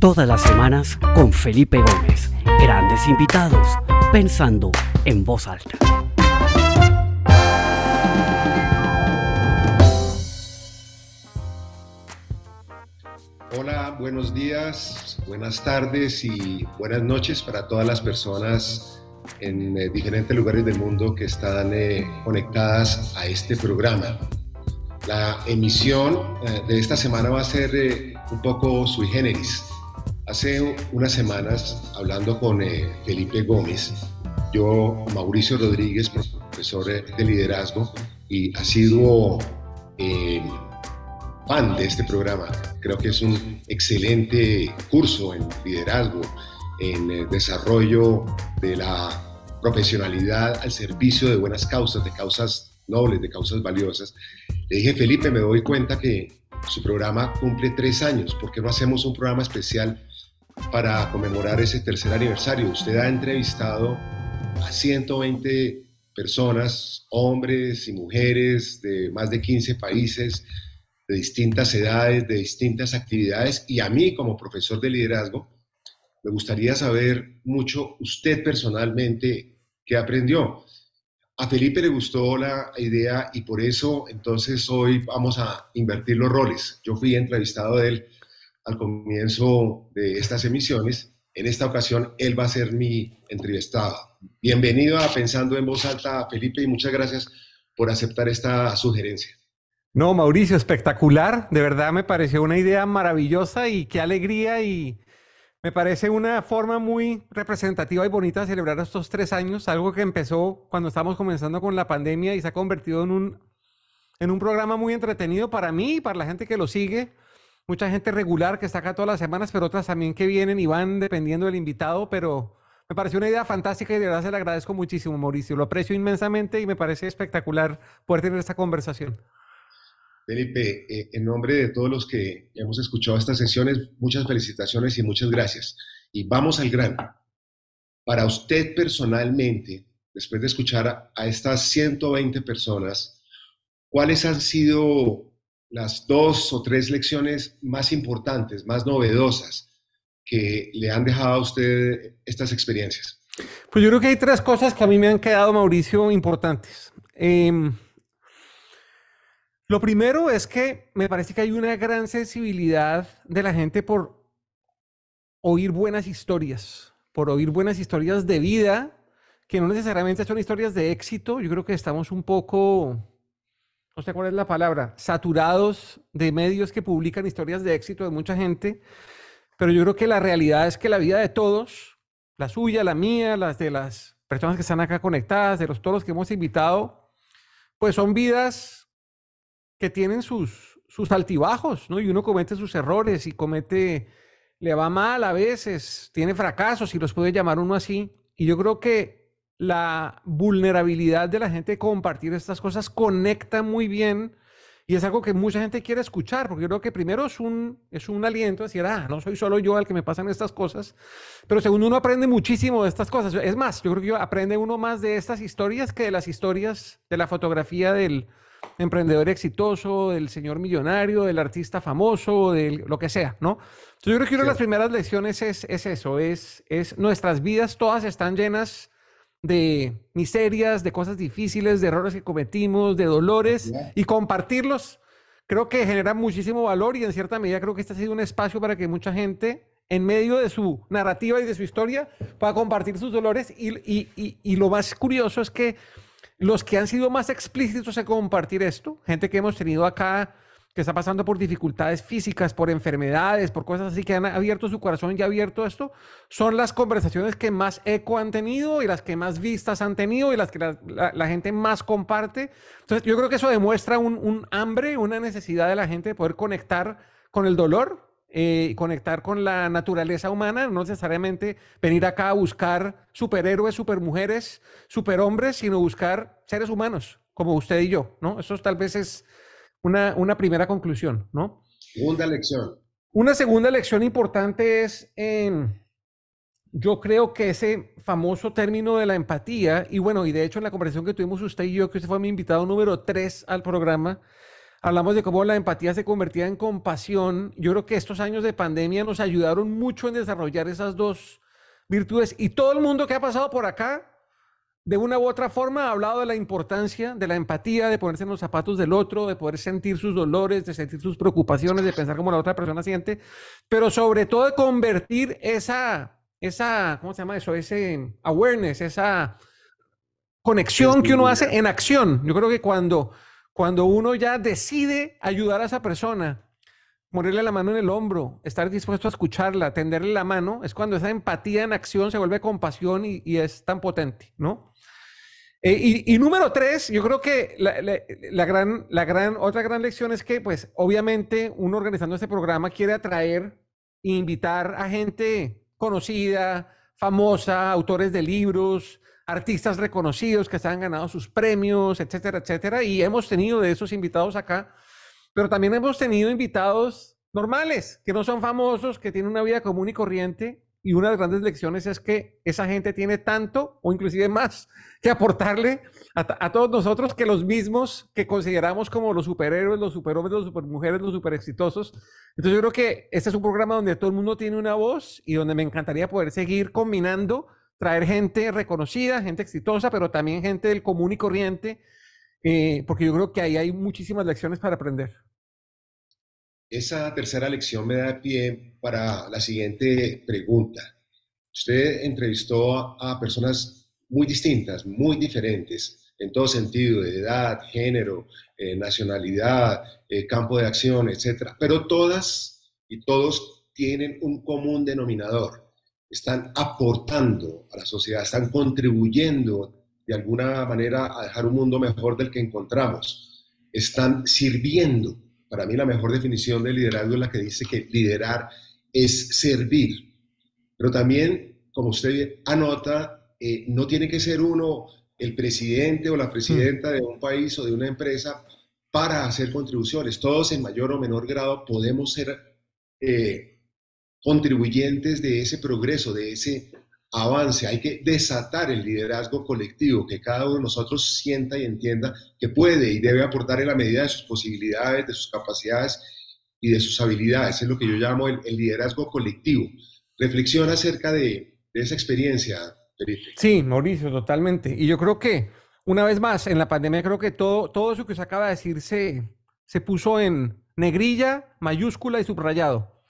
Todas las semanas con Felipe Gómez. Grandes invitados, pensando en voz alta. Hola, buenos días, buenas tardes y buenas noches para todas las personas en eh, diferentes lugares del mundo que están eh, conectadas a este programa. La emisión eh, de esta semana va a ser un poco sui generis. Hace unas semanas, hablando con Felipe Gómez, yo, Mauricio Rodríguez, profesor de liderazgo y asiduo fan de este programa. Creo que es un excelente curso en liderazgo, en el desarrollo de la profesionalidad al servicio de buenas causas, de causas nobles, de causas valiosas. Le dije, Felipe, me doy cuenta que su programa cumple tres años. ¿Por qué no hacemos un programa especial para conmemorar ese tercer aniversario? Usted ha entrevistado a 120 personas, hombres y mujeres de más de 15 países, de distintas edades, de distintas actividades, y a mí como profesor de liderazgo, me gustaría saber mucho usted personalmente qué aprendió. A Felipe le gustó la idea y por eso entonces hoy vamos a invertir los roles. Yo fui entrevistado de él al comienzo de estas emisiones. En esta ocasión él va a ser mi entrevistado. Bienvenido a Pensando en Voz Alta, Felipe, y muchas gracias por aceptar esta sugerencia. No, Mauricio, espectacular. De verdad me pareció una idea maravillosa y qué alegría y me parece una forma muy representativa y bonita de celebrar estos tres años, algo que empezó cuando estábamos comenzando con la pandemia y se ha convertido en un, en un programa muy entretenido para mí y para la gente que lo sigue. Mucha gente regular que está acá todas las semanas, pero otras también que vienen y van dependiendo del invitado, pero me pareció una idea fantástica y de verdad se le agradezco muchísimo, Mauricio. Lo aprecio inmensamente y me parece espectacular poder tener esta conversación. Felipe, eh, en nombre de todos los que hemos escuchado estas sesiones, muchas felicitaciones y muchas gracias. Y vamos al grano. Para usted personalmente, después de escuchar a, estas 120 personas, ¿cuáles han sido las dos o tres lecciones más importantes, más novedosas que le han dejado a usted estas experiencias? Pues yo creo que hay tres cosas que a mí me han quedado, Mauricio, importantes. Eh, lo primero es que me parece que hay una gran sensibilidad de la gente por oír buenas historias, por oír buenas historias de vida, que no necesariamente son historias de éxito. Yo creo que estamos un poco, no sé cuál es la palabra, saturados de medios que publican historias de éxito de mucha gente, pero yo creo que la realidad es que la vida de todos, la suya, la mía, las de las personas que están acá conectadas, de los todos los que hemos invitado, pues son vidas que tienen sus, sus altibajos, ¿no? Y uno comete sus errores y comete, le va mal a veces, tiene fracasos, y los puede llamar uno así. Y yo creo que la vulnerabilidad de la gente de compartir estas cosas conecta muy bien y es algo que mucha gente quiere escuchar, porque yo creo que primero es un, es un aliento, decir, ah, no soy solo yo al que me pasan estas cosas, pero segundo uno aprende muchísimo de estas cosas. Es más, yo creo que aprende uno más de estas historias que de las historias de la fotografía del, emprendedor exitoso, del señor millonario, del artista famoso, de lo que sea, ¿no? Entonces yo creo que una de las primeras lecciones es, es eso, es, es nuestras vidas todas están llenas de miserias, de cosas difíciles, de errores que cometimos, de dolores, y compartirlos creo que genera muchísimo valor y en cierta medida creo que este ha sido un espacio para que mucha gente en medio de su narrativa y de su historia pueda compartir sus dolores y, y, y, y lo más curioso es que los que han sido más explícitos en compartir esto, gente que hemos tenido acá que está pasando por dificultades físicas, por enfermedades, por cosas así, que han abierto su corazón y abierto esto, son las conversaciones que más eco han tenido y las que más vistas han tenido y las que la, gente más comparte. Entonces, yo creo que eso demuestra un, un hambre, una necesidad de la gente de poder conectar con el dolor eh, conectar con la naturaleza humana, no necesariamente venir acá a buscar superhéroes, supermujeres, superhombres, sino buscar seres humanos, como usted y yo, ¿no? Eso tal vez es una, una primera conclusión, ¿no? Segunda lección. Una segunda lección importante es, yo creo que ese famoso término de la empatía, y bueno, y de hecho en la conversación que tuvimos usted y yo, que usted fue mi invitado número tres al programa, Hablamos de cómo la empatía se convertía en compasión. Yo creo que estos años de pandemia nos ayudaron mucho en desarrollar esas dos virtudes. Y todo el mundo que ha pasado por acá, de una u otra forma, ha hablado de la importancia de la empatía, de ponerse en los zapatos del otro, de poder sentir sus dolores, de sentir sus preocupaciones, de pensar como la otra persona siente, pero sobre todo de convertir esa, esa, ¿cómo se llama eso? Ese awareness, esa conexión que uno hace en acción. Yo creo que cuando cuando uno ya decide ayudar a esa persona, morirle la mano en el hombro, estar dispuesto a escucharla, tenderle la mano, es cuando esa empatía en acción se vuelve compasión y, es tan potente, ¿no? Eh, y, número tres, yo creo que la, gran, la gran, otra gran lección es que, pues, obviamente, uno organizando este programa quiere atraer e invitar a gente conocida, famosa, autores de libros, artistas reconocidos que se han ganado sus premios, etcétera, etcétera. Y hemos tenido de esos invitados acá, pero también hemos tenido invitados normales, que no son famosos, que tienen una vida común y corriente. Y una de las grandes lecciones es que esa gente tiene tanto o inclusive más que aportarle a, todos nosotros que los mismos que consideramos como los superhéroes, los superhombres, los supermujeres, los super exitosos. Entonces yo creo que este es un programa donde todo el mundo tiene una voz y donde me encantaría poder seguir combinando traer gente reconocida, gente exitosa, pero también gente del común y corriente, eh, porque yo creo que ahí hay muchísimas lecciones para aprender. Esa tercera lección me da pie para la siguiente pregunta. Usted entrevistó a, personas muy distintas, muy diferentes, en todo sentido, de edad, género, eh, nacionalidad, eh, campo de acción, etc. Pero todas y todos tienen un común denominador están aportando a la sociedad, están contribuyendo de alguna manera a dejar un mundo mejor del que encontramos, están sirviendo. Para mí la mejor definición de liderazgo es la que dice que liderar es servir. Pero también, como usted anota, eh, no tiene que ser uno el presidente o la presidenta de un país o de una empresa para hacer contribuciones. Todos en mayor o menor grado podemos ser eh, contribuyentes de ese progreso, de ese avance. Hay que desatar el liderazgo colectivo, que cada uno de nosotros sienta y entienda que puede y debe aportar en la medida de sus posibilidades, de sus capacidades y de sus habilidades. Es lo que yo llamo el, liderazgo colectivo. Reflexiona acerca de, esa experiencia, Felipe. Sí, Mauricio, totalmente. Y yo creo que, una vez más, en la pandemia creo que todo, todo eso que se acaba de decir se, se puso en negrilla, mayúscula y subrayado.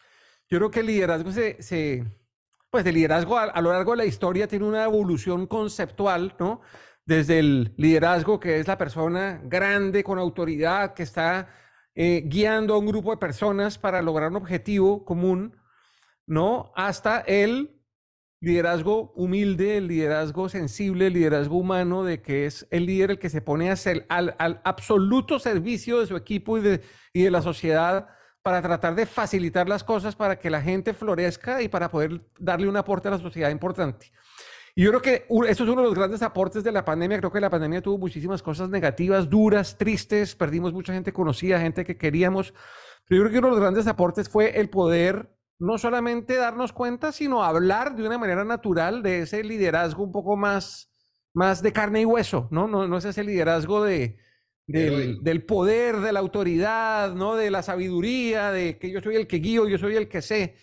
Yo creo que el liderazgo se, pues el liderazgo a, lo largo de la historia tiene una evolución conceptual, ¿no? Desde el liderazgo que es la persona grande con autoridad que está eh, guiando a un grupo de personas para lograr un objetivo común, ¿no? Hasta el liderazgo humilde, el liderazgo sensible, el liderazgo humano, de que es el líder el que se pone a ser, al, al, absoluto servicio de su equipo y de, y de la sociedad para tratar de facilitar las cosas para que la gente florezca y para poder darle un aporte a la sociedad importante. Y yo creo que eso es uno de los grandes aportes de la pandemia. Creo que la pandemia tuvo muchísimas cosas negativas, duras, tristes. Perdimos mucha gente conocida, gente que queríamos. Pero yo creo que uno de los grandes aportes fue el poder no solamente darnos cuenta, sino hablar de una manera natural de ese liderazgo un poco más, más de carne y hueso, ¿no? No, no es ese liderazgo de, del, poder, de la autoridad, ¿no? De la sabiduría, de que yo soy el que guío, yo soy el que sé,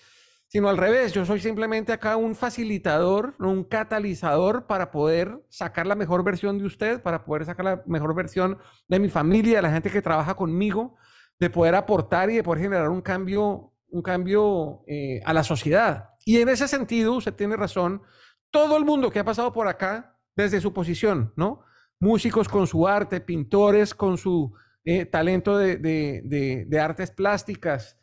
sino al revés, yo soy simplemente acá un facilitador, un catalizador para poder sacar la mejor versión de usted, para poder sacar la mejor versión de mi familia, de la gente que trabaja conmigo, de poder aportar y de poder generar un cambio, un cambio eh, a la sociedad. Y en ese sentido, usted tiene razón, todo el mundo que ha pasado por acá, desde su posición, ¿no? Músicos con su arte, pintores con su eh, talento de, artes plásticas,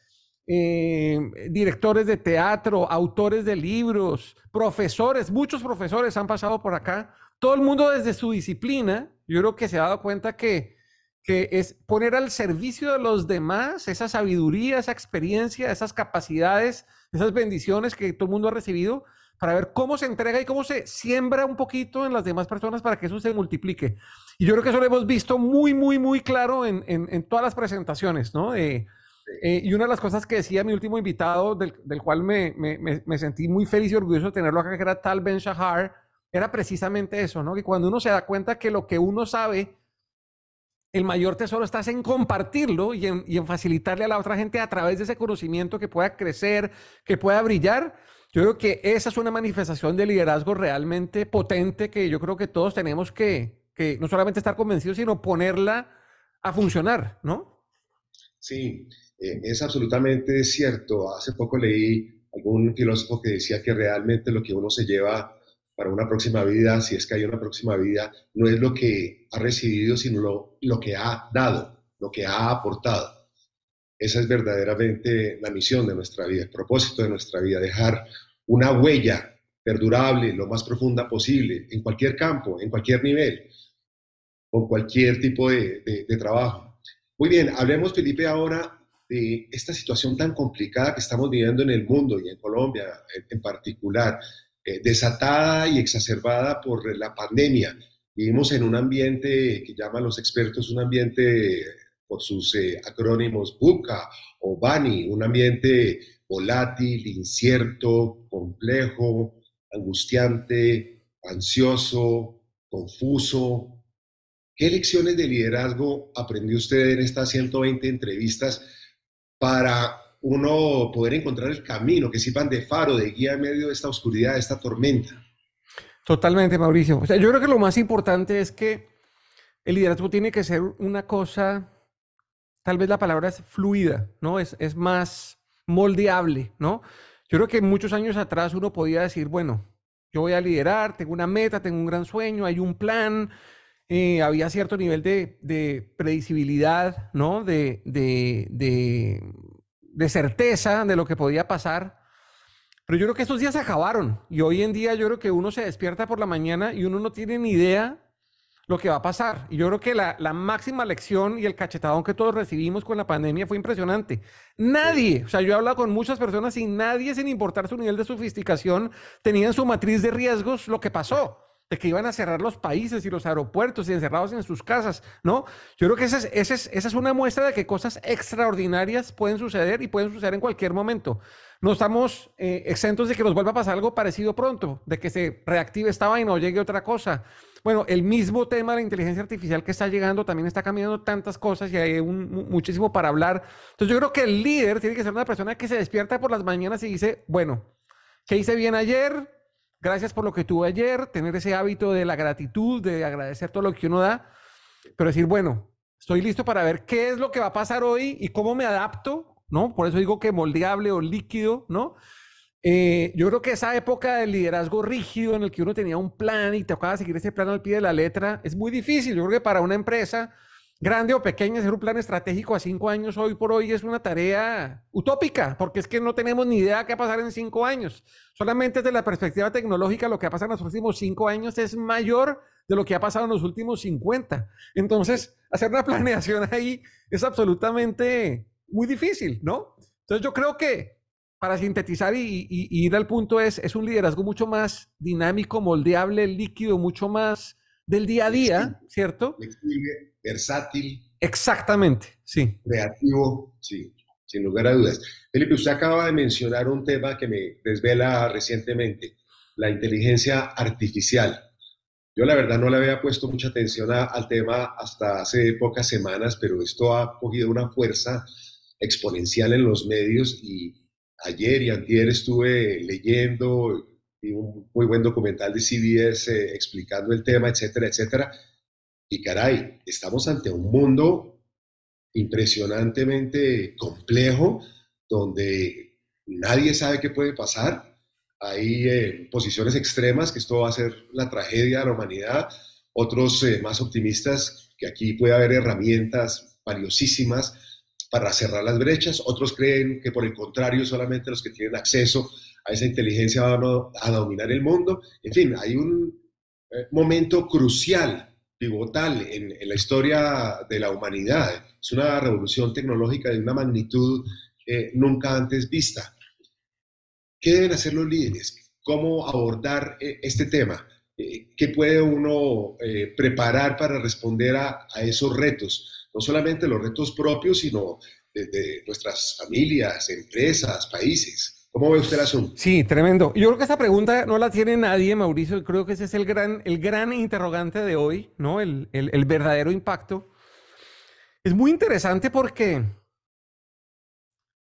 eh, directores de teatro, autores de libros, profesores, muchos profesores han pasado por acá. Todo el mundo desde su disciplina, yo creo que se ha dado cuenta que, que es poner al servicio de los demás esa sabiduría, esa experiencia, esas capacidades, esas bendiciones que todo el mundo ha recibido para ver cómo se entrega y cómo se siembra un poquito en las demás personas para que eso se multiplique. Y yo creo que eso lo hemos visto muy, muy, muy claro en, en, todas las presentaciones, ¿no? Eh, y una de las cosas que decía mi último invitado, del, del cual me, me, me, sentí muy feliz y orgulloso de tenerlo acá, que era Tal Ben Shahar, era precisamente eso, ¿no? Que cuando uno se da cuenta que lo que uno sabe el mayor tesoro está en compartirlo y en, y en, facilitarle a la otra gente a través de ese conocimiento que pueda crecer, que pueda brillar. Yo creo que esa es una manifestación de liderazgo realmente potente que yo creo que todos tenemos que, que no solamente estar convencidos, sino ponerla a funcionar, ¿no? Sí, eh, es absolutamente cierto. Hace poco leí algún filósofo que decía que realmente lo que uno se lleva para una próxima vida, si es que hay una próxima vida, no es lo que ha recibido, sino lo, lo que ha dado, lo que ha aportado. Esa es verdaderamente la misión de nuestra vida, el propósito de nuestra vida, dejar una huella perdurable, lo más profunda posible, en cualquier campo, en cualquier nivel, con cualquier tipo de, de, trabajo. Muy bien, hablemos, Felipe, ahora de esta situación tan complicada que estamos viviendo en el mundo y en Colombia en particular. Eh, desatada y exacerbada por la pandemia. Vivimos en un ambiente que llaman los expertos un ambiente por sus eh, acrónimos BUCA o BANI, un ambiente volátil, incierto, complejo, angustiante, ansioso, confuso. ¿Qué lecciones de liderazgo aprendió usted en estas 120 entrevistas para uno poder encontrar el camino, que sirvan de faro, de guía en medio de esta oscuridad, de esta tormenta. Totalmente, Mauricio. O sea, yo creo que lo más importante es que el liderazgo tiene que ser una cosa, tal vez la palabra es fluida, ¿no? Es, es más moldeable, ¿no? Yo creo que muchos años atrás uno podía decir, bueno, yo voy a liderar, tengo una meta, tengo un gran sueño, hay un plan, eh, había cierto nivel de, de predecibilidad, ¿no? De, de, de, certeza de lo que podía pasar. Pero yo creo que estos días se acabaron y hoy en día yo creo que uno se despierta por la mañana y uno no tiene ni idea lo que va a pasar. Y yo creo que la, la, máxima lección y el cachetadón que todos recibimos con la pandemia fue impresionante. Nadie, o sea, yo he hablado con muchas personas y nadie, sin importar su nivel de sofisticación, tenía en su matriz de riesgos lo que pasó de que iban a cerrar los países y los aeropuertos y encerrados en sus casas, ¿no? Yo creo que esa es, esa es, esa es una muestra de que cosas extraordinarias pueden suceder y pueden suceder en cualquier momento. No estamos eh, exentos de que nos vuelva a pasar algo parecido pronto, de que se reactive esta vaina o llegue otra cosa. Bueno, el mismo tema de la inteligencia artificial que está llegando también está cambiando tantas cosas y hay un, muchísimo para hablar. Entonces yo creo que el líder tiene que ser una persona que se despierta por las mañanas y dice, bueno, ¿qué hice bien ayer? gracias por lo que tuve ayer, tener ese hábito de la gratitud, de agradecer todo lo que uno da, pero decir, bueno, estoy listo para ver qué es lo que va a pasar hoy y cómo me adapto, ¿no? Por eso digo que moldeable o líquido, ¿no? Eh, yo creo que esa época del liderazgo rígido en el que uno tenía un plan y tocaba seguir ese plan al pie de la letra es muy difícil. Yo creo que para una empresa grande o pequeña, hacer un plan estratégico a cinco años hoy por hoy es una tarea utópica, porque es que no tenemos ni idea de qué va a pasar en cinco años. Solamente desde la perspectiva tecnológica, lo que ha pasado en los últimos cinco años es mayor de lo que ha pasado en los últimos 50. Entonces, hacer una planeación ahí es absolutamente muy difícil, ¿no? Entonces, yo creo que para sintetizar y, ir al punto es, es un liderazgo mucho más dinámico, moldeable, líquido, mucho más del día a día, ¿cierto? versátil. Exactamente, sí. Creativo, sí, sin lugar a dudas. Felipe, usted acaba de mencionar un tema que me desvela recientemente, la inteligencia artificial. Yo la verdad no le había puesto mucha atención al tema hasta hace pocas semanas, pero esto ha cogido una fuerza exponencial en los medios y ayer y antier estuve leyendo un muy buen documental de CBS eh, explicando el tema, etcétera, etcétera. Y caray, estamos ante un mundo impresionantemente complejo donde nadie sabe qué puede pasar. Hay eh, posiciones extremas que esto va a ser la tragedia de la humanidad. Otros eh, más optimistas que aquí puede haber herramientas valiosísimas para cerrar las brechas. Otros creen que por el contrario solamente los que tienen acceso a esa inteligencia van a, dominar el mundo. En fin, hay un eh, momento crucial pivotal en, la historia de la humanidad. Es una revolución tecnológica de una magnitud eh, nunca antes vista. ¿Qué deben hacer los líderes? ¿Cómo abordar eh, este tema? Eh, ¿Qué puede uno preparar para responder a, esos retos? No solamente los retos propios, sino de nuestras familias, empresas, países. ¿Cómo ve usted el asunto? Sí, tremendo. Yo creo que esa pregunta no la tiene nadie, Mauricio. Creo que ese es el gran, el gran interrogante de hoy, ¿no? El, el, verdadero impacto. Es muy interesante porque,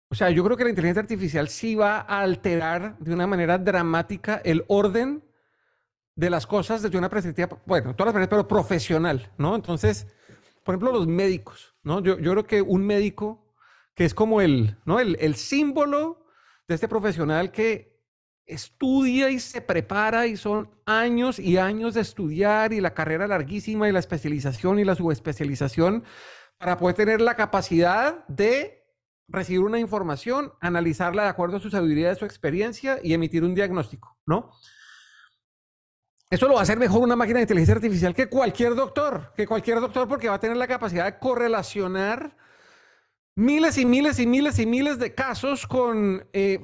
o sea, yo creo que la inteligencia artificial sí va a alterar de una manera dramática el orden de las cosas desde una perspectiva, bueno, todas las maneras, pero profesional, ¿no? Entonces, por ejemplo, los médicos, ¿no? Yo, yo creo que un médico que es como el, ¿no? El, el símbolo de este profesional que estudia y se prepara y son años y años de estudiar y la carrera larguísima y la especialización y la subespecialización para poder tener la capacidad de recibir una información, analizarla de acuerdo a su sabiduría, su experiencia y emitir un diagnóstico, ¿no? Eso lo va a hacer mejor una máquina de inteligencia artificial que cualquier doctor, que cualquier doctor porque va a tener la capacidad de correlacionar miles y miles y miles y miles de casos con eh,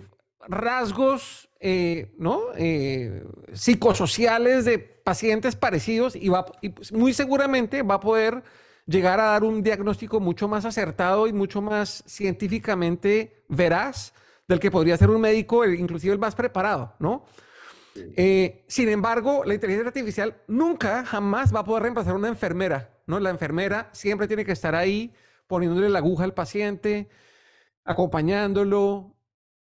rasgos eh, ¿no? Eh, psicosociales de pacientes parecidos y, va, y pues, muy seguramente va a poder llegar a dar un diagnóstico mucho más acertado y mucho más científicamente veraz del que podría ser un médico, inclusive el más preparado, ¿no? Eh, sin embargo, la inteligencia artificial nunca, jamás va a poder reemplazar a una enfermera, ¿no? La enfermera siempre tiene que estar ahí poniéndole la aguja al paciente, acompañándolo,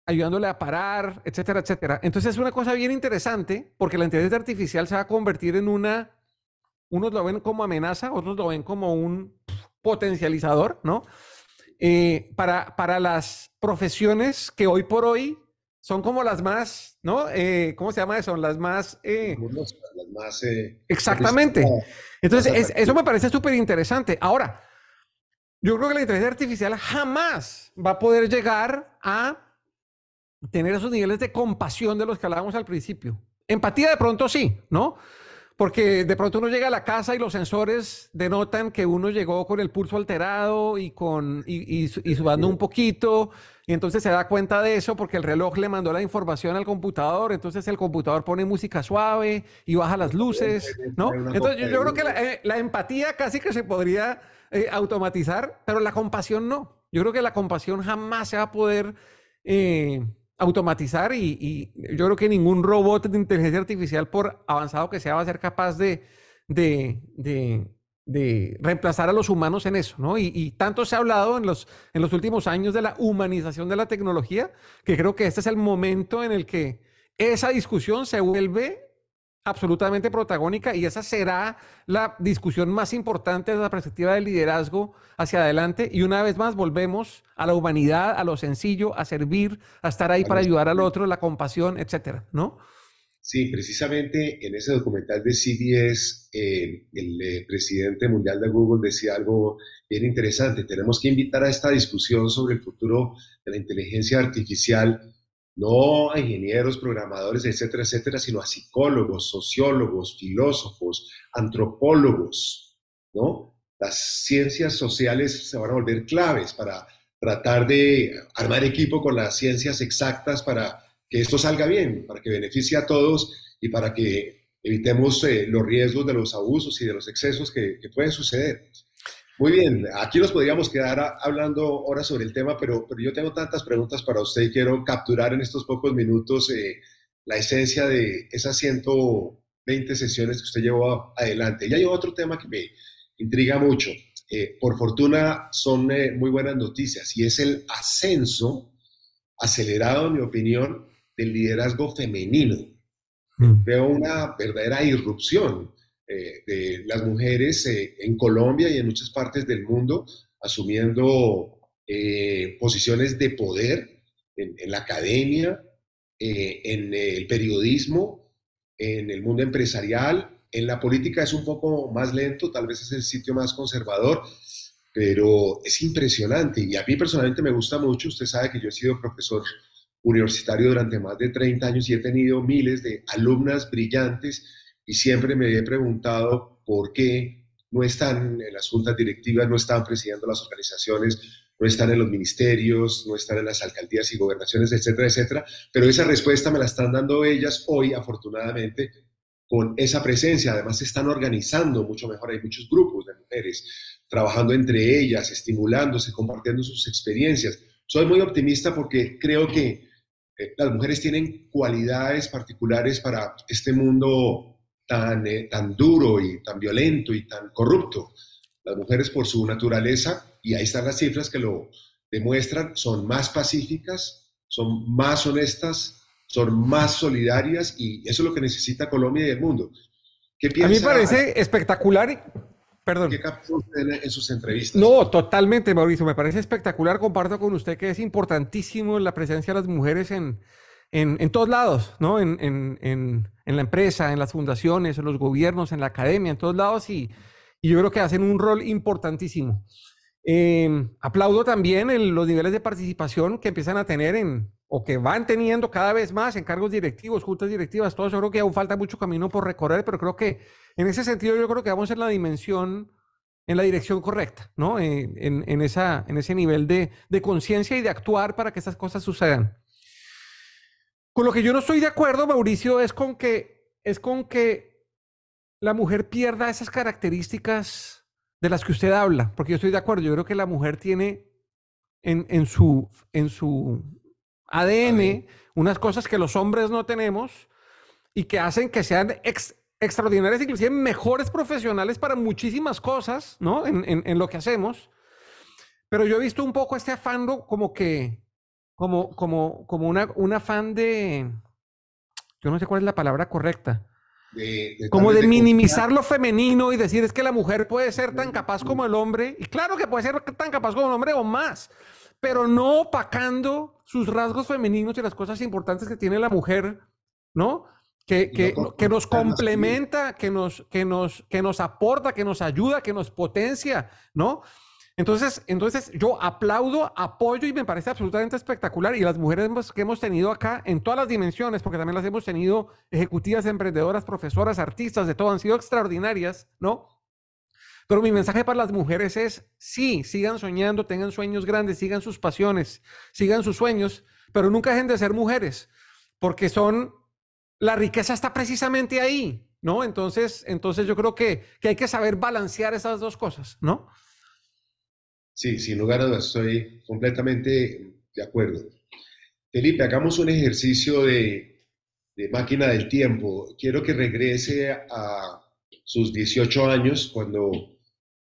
ayudándole a parar, etcétera, etcétera. Entonces es una cosa bien interesante porque la inteligencia artificial se va a convertir en una, unos lo ven como amenaza, otros lo ven como un potencializador, ¿no? Eh, para, para las profesiones que hoy por hoy son como las más, ¿no? Eh, ¿Cómo se llama eso? Las más... Eh, las más... exactamente. Entonces, eso me parece súper interesante. Ahora, yo creo que la inteligencia artificial jamás va a poder llegar a tener esos niveles de compasión de los que hablábamos al principio. Empatía de pronto sí, ¿no? Porque de pronto uno llega a la casa y los sensores denotan que uno llegó con el pulso alterado y, con, y, y, sudando un poquito, y entonces se da cuenta de eso porque el reloj le mandó la información al computador, entonces el computador pone música suave y baja las luces, ¿no? Entonces yo, creo que eh, la, empatía casi que se podría eh, automatizar, pero la compasión no. Yo creo que la compasión jamás se va a poder... Eh, automatizar y, yo creo que ningún robot de inteligencia artificial, por avanzado que sea, va a ser capaz de, de, reemplazar a los humanos en eso, ¿no? Y, tanto se ha hablado en los, en los últimos años de la humanización de la tecnología, que creo que este es el momento en el que esa discusión se vuelve absolutamente protagónica y esa será la discusión más importante desde la perspectiva del liderazgo hacia adelante. Y una vez más volvemos a la humanidad, a lo sencillo, a servir, a estar ahí para ayudar al otro, la compasión, etcétera, ¿no? Sí, precisamente en ese documental de CBS, eh, el eh, presidente mundial de Google decía algo bien interesante. Tenemos que invitar a esta discusión sobre el futuro de la inteligencia artificial no a ingenieros, programadores, etcétera, etcétera, sino a psicólogos, sociólogos, filósofos, antropólogos, ¿no? Las ciencias sociales se van a volver claves para tratar de armar equipo con las ciencias exactas para que esto salga bien, para que beneficie a todos y para que evitemos eh, los riesgos de los abusos y de los excesos que, que pueden suceder. Muy bien, aquí nos podríamos quedar hablando ahora sobre el tema, pero, pero yo tengo tantas preguntas para usted y quiero capturar en estos pocos minutos eh, la esencia de esas 120 sesiones que usted llevó adelante. Y hay otro tema que me intriga mucho. Eh, por fortuna son eh, muy buenas noticias y es el ascenso acelerado, en mi opinión, del liderazgo femenino. Mm. Veo una verdadera irrupción eh, de las mujeres eh, en Colombia y en muchas partes del mundo asumiendo eh, posiciones de poder en, la academia, en el periodismo, en el mundo empresarial, en la política es un poco más lento, tal vez es el sitio más conservador, pero es impresionante y a mí personalmente me gusta mucho. Usted sabe que yo he sido profesor universitario durante más de 30 años y he tenido miles de alumnas brillantes y siempre me he preguntado por qué no están en las juntas directivas, no están presidiendo las organizaciones, no están en los ministerios, no están en las alcaldías y gobernaciones, etcétera, etcétera. Pero esa respuesta me la están dando ellas hoy, afortunadamente, con esa presencia. Además, se están organizando mucho mejor. Hay muchos grupos de mujeres trabajando entre ellas, estimulándose, compartiendo sus experiencias. Soy muy optimista porque creo que eh, las mujeres tienen cualidades particulares para este mundo eh, tan, duro y tan violento y tan corrupto. Las mujeres por su naturaleza y ahí están las cifras que lo demuestran, son más pacíficas, son más honestas, son más solidarias y eso es lo que necesita Colombia y el mundo. ¿Qué piensa, a mí me parece espectacular. Perdón. ¿Qué en sus entrevistas? No, totalmente, Mauricio. Me parece espectacular. Comparto con usted que es importantísimo la presencia de las mujeres en, en, en todos lados, ¿no? En, en, la empresa, en las fundaciones, en los gobiernos, en la academia, en todos lados. Y, yo creo que hacen un rol importantísimo. Eh, aplaudo también los niveles de participación que empiezan a tener en, o que van teniendo cada vez más en cargos directivos, juntas directivas, todo eso creo que aún falta mucho camino por recorrer, pero creo que en ese sentido yo creo que vamos en la dimensión, en la dirección correcta, ¿no? En, en, en ese nivel de, de conciencia y de actuar para que estas cosas sucedan. Con lo que yo no estoy de acuerdo, Mauricio, es con que, es con que la mujer pierda esas características de las que usted habla, porque yo estoy de acuerdo, yo creo que la mujer tiene en, en su, en su ADN, unas cosas que los hombres no tenemos y que hacen que sean extraordinarias, inclusive mejores profesionales para muchísimas cosas, ¿no? En, en, lo que hacemos. Pero yo he visto un poco este afán como que, como, como, como una, un afán de, yo no sé cuál es la palabra correcta. como de minimizar lo femenino y decir es que la mujer puede ser tan capaz como el hombre, y claro que puede ser tan capaz como el hombre o más, pero no opacando sus rasgos femeninos y las cosas importantes que tiene la mujer, ¿no? Que, que, que nos complementa, que nos, que, nos, que nos aporta, que nos ayuda, que nos potencia, ¿no? Entonces, entonces yo aplaudo, apoyo y me parece absolutamente espectacular. Y las mujeres que hemos tenido acá en todas las dimensiones, porque también las hemos tenido ejecutivas, emprendedoras, profesoras, artistas, de todo, han sido extraordinarias, ¿no? Pero mi mensaje para las mujeres es, sí, sigan soñando, tengan sueños grandes, sigan sus pasiones, sigan sus sueños, pero nunca dejen de ser mujeres, porque son, la riqueza está precisamente ahí, ¿no? Entonces, entonces yo creo que, que hay que saber balancear esas dos cosas, ¿no? Sí, sin lugar a dudas, estoy completamente de acuerdo. Felipe, hagamos un ejercicio de, máquina del tiempo. Quiero que regrese a sus 18 años cuando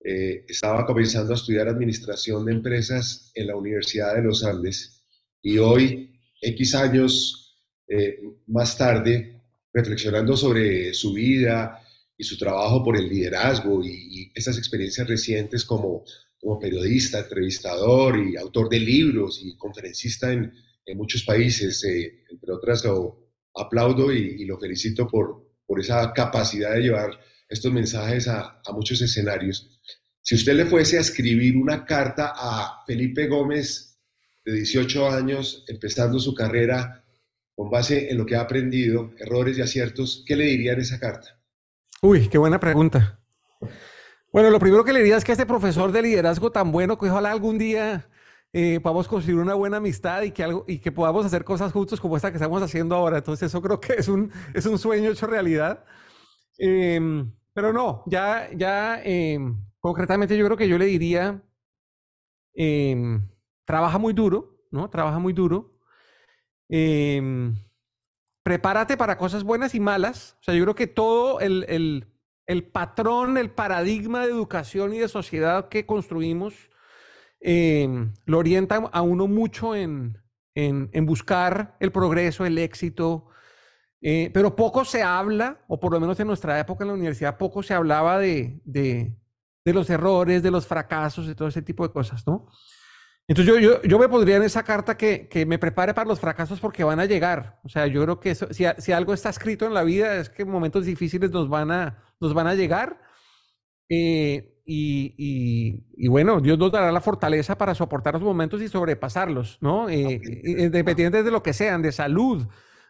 eh, estaba comenzando a estudiar administración de empresas en la Universidad de los Andes y hoy, X años eh, más tarde, reflexionando sobre su vida y su trabajo por el liderazgo y, esas experiencias recientes como, como periodista, entrevistador y autor de libros y conferencista en, muchos países, eh, entre otras, lo aplaudo y, y, lo felicito por, por esa capacidad de llevar estos mensajes a, a muchos escenarios. Si usted le fuese a escribir una carta a Felipe Gómez, de 18 años, empezando su carrera, con base en lo que ha aprendido, errores y aciertos, ¿qué le diría en esa carta? Uy, qué buena pregunta. Bueno, lo primero que le diría es que este profesor de liderazgo tan bueno, que ojalá algún día eh, podamos construir una buena amistad y que, algo, y que podamos hacer cosas juntos como esta que estamos haciendo ahora. Entonces, eso creo que es un, es un sueño hecho realidad. Em, pero no, ya, ya em, Concretamente yo creo que yo le diría, em, trabaja muy duro, ¿no? Trabaja muy duro. Prepárate para cosas buenas y malas. O sea, yo creo que todo el, patrón, el paradigma de educación y de sociedad que construimos em, lo orienta a uno mucho en, en, buscar el progreso, el éxito, eh, pero poco se habla, o por lo menos en nuestra época en la universidad, poco se hablaba de, de los errores, de los fracasos, de todo ese tipo de cosas, ¿no? Entonces yo, yo, yo me pondría en esa carta que, que, me prepare para los fracasos porque van a llegar. O sea, yo creo que si, si, algo está escrito en la vida es que momentos difíciles nos van a, nos van a llegar. Eh, y, y, y, bueno, Dios nos dará la fortaleza para soportar los momentos y sobrepasarlos, ¿no? Eh, independientes de lo que sean, de salud,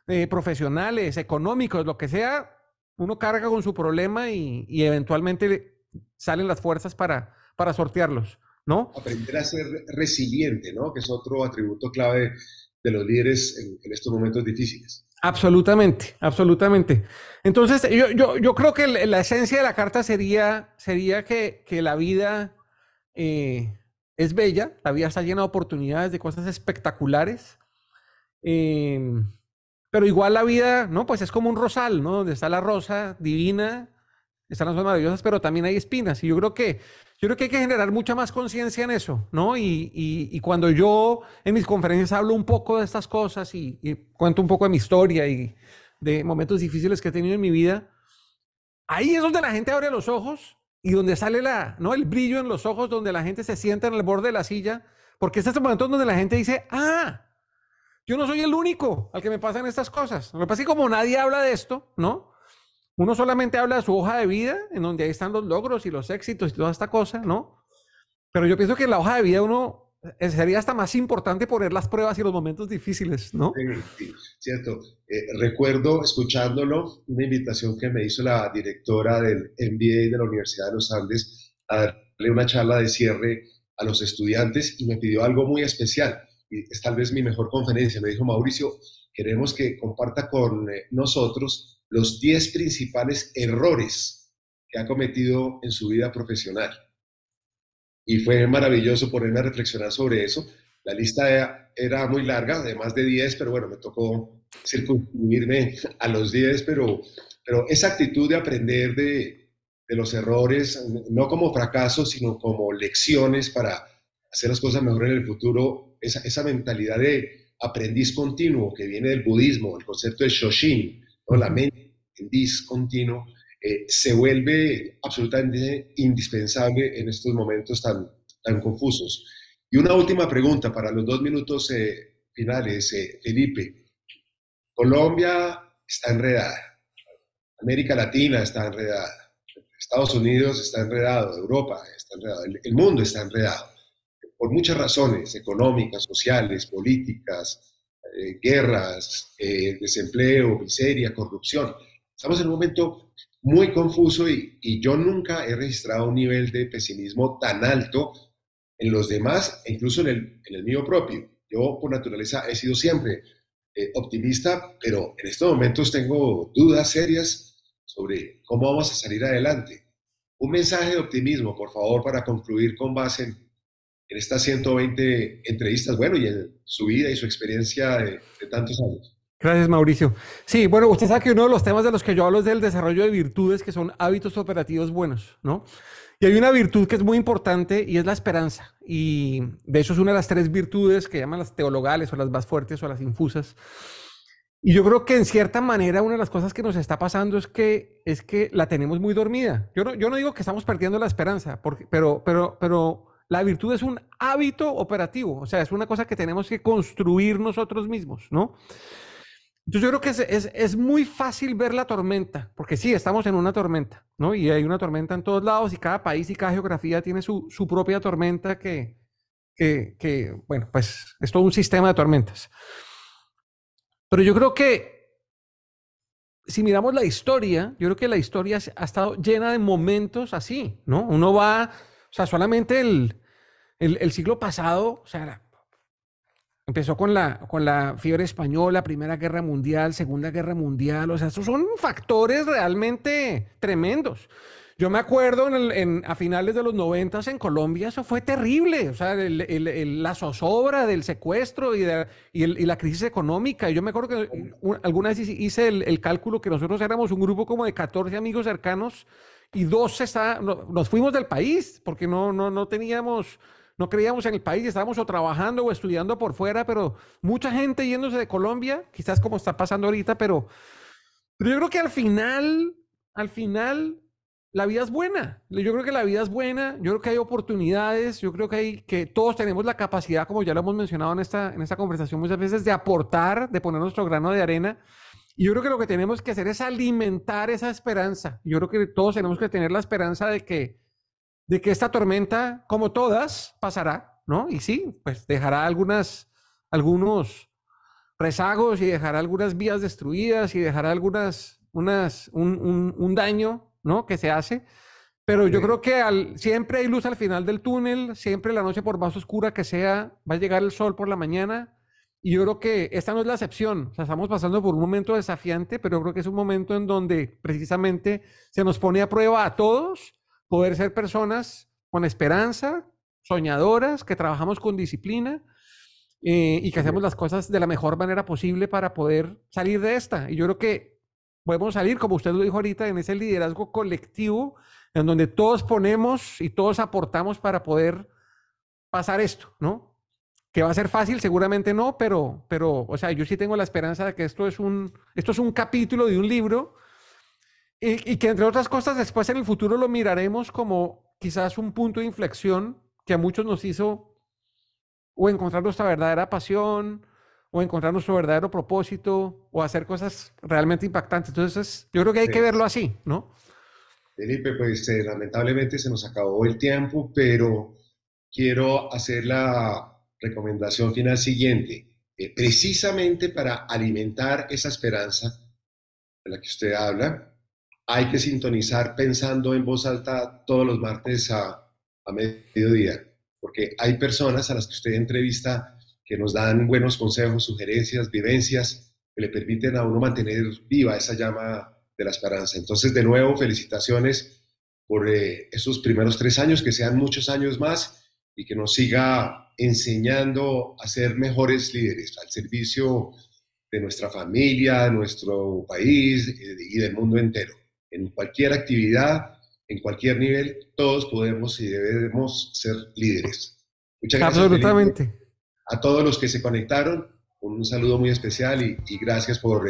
eh, profesionales, económicos, lo que sea, uno carga con su problema y, y eventualmente salen las fuerzas para, para sortearlos, ¿no? Aprender a ser resiliente, ¿no? Que es otro atributo clave de los líderes en, estos momentos difíciles. Absolutamente, absolutamente. Entonces, yo, yo, yo, creo que la esencia de la carta sería, sería que, que la vida eh, es bella, la vida está llena de oportunidades, de cosas espectaculares. Em, pero igual la vida, ¿no? Pues es como un rosal, ¿no? Donde está la rosa divina, están las cosas maravillosas, pero también hay espinas. Y yo creo que yo creo que hay que generar mucha más conciencia en eso, ¿no? Y, y, cuando yo en mis conferencias hablo un poco de estas cosas y, y, cuento un poco de mi historia y de momentos difíciles que he tenido en mi vida, ahí es donde la gente abre los ojos y donde sale la, ¿no? el brillo en los ojos, donde la gente se sienta en el borde de la silla, porque es este momento donde la gente dice, ah, yo no soy el único al que me pasan estas cosas. Lo que pasa es que como nadie habla de esto, ¿no? Uno solamente habla de su hoja de vida, en donde ahí están los logros y los éxitos y toda esta cosa, ¿no? Pero yo pienso que en la hoja de vida uno eh, sería hasta más importante poner las pruebas y los momentos difíciles, ¿no? Sí, cierto. Eh, recuerdo, escuchándolo, una invitación que me hizo la directora del MBA de la Universidad de los Andes a darle una charla de cierre a los estudiantes y me pidió algo muy especial. Y es tal vez mi mejor conferencia. Me dijo, Mauricio, queremos que comparta con eh, nosotros los 10 principales errores que ha cometido en su vida profesional. Y fue maravilloso ponerme a reflexionar sobre eso. La lista era, muy larga, de más de 10, pero bueno, me tocó circunscribirme a los 10, pero, pero esa actitud de aprender de, los errores, no como fracasos, sino como lecciones para hacer las cosas mejor en el futuro, esa, esa mentalidad de aprendiz continuo que viene del budismo, el concepto de Shoshin, la mente discontinuo, eh, se vuelve absolutamente indispensable en estos momentos tan, tan confusos. Y una última pregunta para los dos minutos eh, finales, eh, Felipe. Colombia está enredada, América Latina está enredada, Estados Unidos está enredado, Europa está enredado, el mundo está enredado, por muchas razones económicas, sociales, políticas, eh, guerras, eh, desempleo, miseria, corrupción. Estamos en un momento muy confuso y, yo nunca he registrado un nivel de pesimismo tan alto en los demás e incluso en el, en el mío propio. Yo por naturaleza he sido siempre eh, optimista, pero en estos momentos tengo dudas serias sobre cómo vamos a salir adelante. Un mensaje de optimismo, por favor, para concluir con base en en estas 120 entrevistas, bueno, y en su vida y su experiencia de, tantos años. Gracias, Mauricio. Sí, bueno, usted sabe que uno de los temas de los que yo hablo es del desarrollo de virtudes, que son hábitos operativos buenos, ¿no? Y hay una virtud que es muy importante y es la esperanza. Y de hecho es una de las tres virtudes que llaman las teologales o las más fuertes o las infusas. Y yo creo que en cierta manera una de las cosas que nos está pasando es que, es que la tenemos muy dormida. Yo no, yo no digo que estamos perdiendo la esperanza, porque, pero, pero, pero la virtud es un hábito operativo, o sea, es una cosa que tenemos que construir nosotros mismos, ¿no? Entonces yo creo que es, es, muy fácil ver la tormenta, porque sí, estamos en una tormenta, ¿no? Y hay una tormenta en todos lados y cada país y cada geografía tiene su, su propia tormenta que, que, que, bueno, pues es todo un sistema de tormentas. Pero yo creo que si miramos la historia, yo creo que la historia ha estado llena de momentos así, ¿no? Uno va sea, solamente el, el, siglo pasado, o sea, empezó con la, con la fiebre española, Primera Guerra Mundial, Segunda Guerra Mundial, o sea, esos son factores realmente tremendos. Yo me acuerdo en a finales de los noventas en Colombia, eso fue terrible. O sea, la zozobra del secuestro y, y, la crisis económica. Yo me acuerdo que alguna vez hice el, cálculo que nosotros éramos un grupo como de 14 amigos cercanos y dos está, nos fuimos del país porque no, no, no teníamos, no creíamos en el país, estábamos o trabajando o estudiando por fuera, pero mucha gente yéndose de Colombia, quizás como está pasando ahorita, pero, pero yo creo que al final, al final, la vida es buena. Yo creo que la vida es buena, yo creo que hay oportunidades, yo creo que, hay, que todos tenemos la capacidad, como ya lo hemos mencionado en esta, en esta conversación muchas veces, de aportar, de poner nuestro grano de arena. Y yo creo que lo que tenemos que hacer es alimentar esa esperanza. Yo creo que todos tenemos que tener la esperanza de que, de que esta tormenta, como todas, pasará, ¿no? Y sí, pues dejará algunas, algunos rezagos y dejará algunas vías destruidas y dejará algunas, unas, un, un, daño, ¿no? Que se hace. Pero yo creo que al, siempre hay luz al final del túnel, siempre la noche por más oscura que sea, va a llegar el sol por la mañana y yo creo que esta no es la excepción. O sea, estamos pasando por un momento desafiante, pero yo creo que es un momento en donde precisamente se nos pone a prueba a todos poder ser personas con esperanza, soñadoras, que trabajamos con disciplina eh, y que hacemos las cosas de la mejor manera posible para poder salir de esta. Y yo creo que podemos salir, como usted lo dijo ahorita, en ese liderazgo colectivo en donde todos ponemos y todos aportamos para poder pasar esto, ¿no? Que va a ser fácil, seguramente no, pero, pero, o sea, yo sí tengo la esperanza de que esto es un, esto es un capítulo de un libro y, y que entre otras cosas después en el futuro lo miraremos como quizás un punto de inflexión que a muchos nos hizo o encontrar nuestra verdadera pasión, o encontrar nuestro verdadero propósito, o hacer cosas realmente impactantes. Entonces, yo creo que hay que verlo así, ¿no? Felipe, pues eh, lamentablemente se nos acabó el tiempo, pero quiero hacer la recomendación final siguiente. Eh, precisamente para alimentar esa esperanza de la que usted habla, hay que sintonizar pensando en voz alta todos los martes a, mediodía porque hay personas a las que usted entrevista que nos dan buenos consejos, sugerencias, vivencias, que le permiten a uno mantener viva esa llama de la esperanza. Entonces, de nuevo, felicitaciones por eh, esos primeros tres años, que sean muchos años más y que nos siga enseñando a ser mejores líderes al servicio de nuestra familia, nuestro país eh, y del mundo entero. En cualquier actividad, en cualquier nivel, todos podemos y debemos ser líderes. Muchas gracias. Absolutamente. A todos los que se conectaron, un saludo muy especial y, gracias por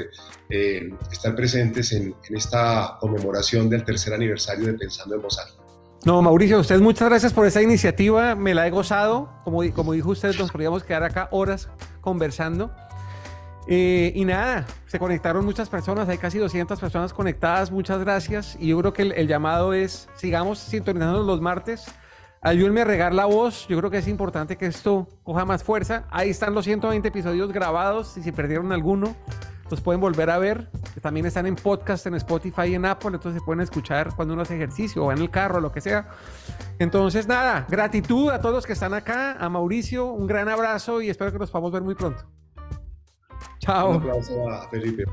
eh, estar presentes en, esta conmemoración del tercer aniversario de Pensando en Voz No, Mauricio, usted muchas gracias por esa iniciativa, me la he gozado. Como, como dijo usted, nos podríamos quedar acá horas conversando. Eh, y nada, se conectaron muchas personas, hay casi 200 personas conectadas, muchas gracias. Y yo creo que el, llamado es, sigamos sintonizando los martes, ayúdenme a regar la voz, yo creo que es importante que esto coja más fuerza. Ahí están los 120 episodios grabados, si perdieron alguno, los pueden volver a ver. También están en podcast, en Spotify en Apple, entonces se pueden escuchar cuando uno hace ejercicio o en el carro, lo que sea. Entonces, nada, gratitud a todos los que están acá, a Mauricio, un gran abrazo y espero que nos podamos ver muy pronto. Chao. Un aplauso a Felipe.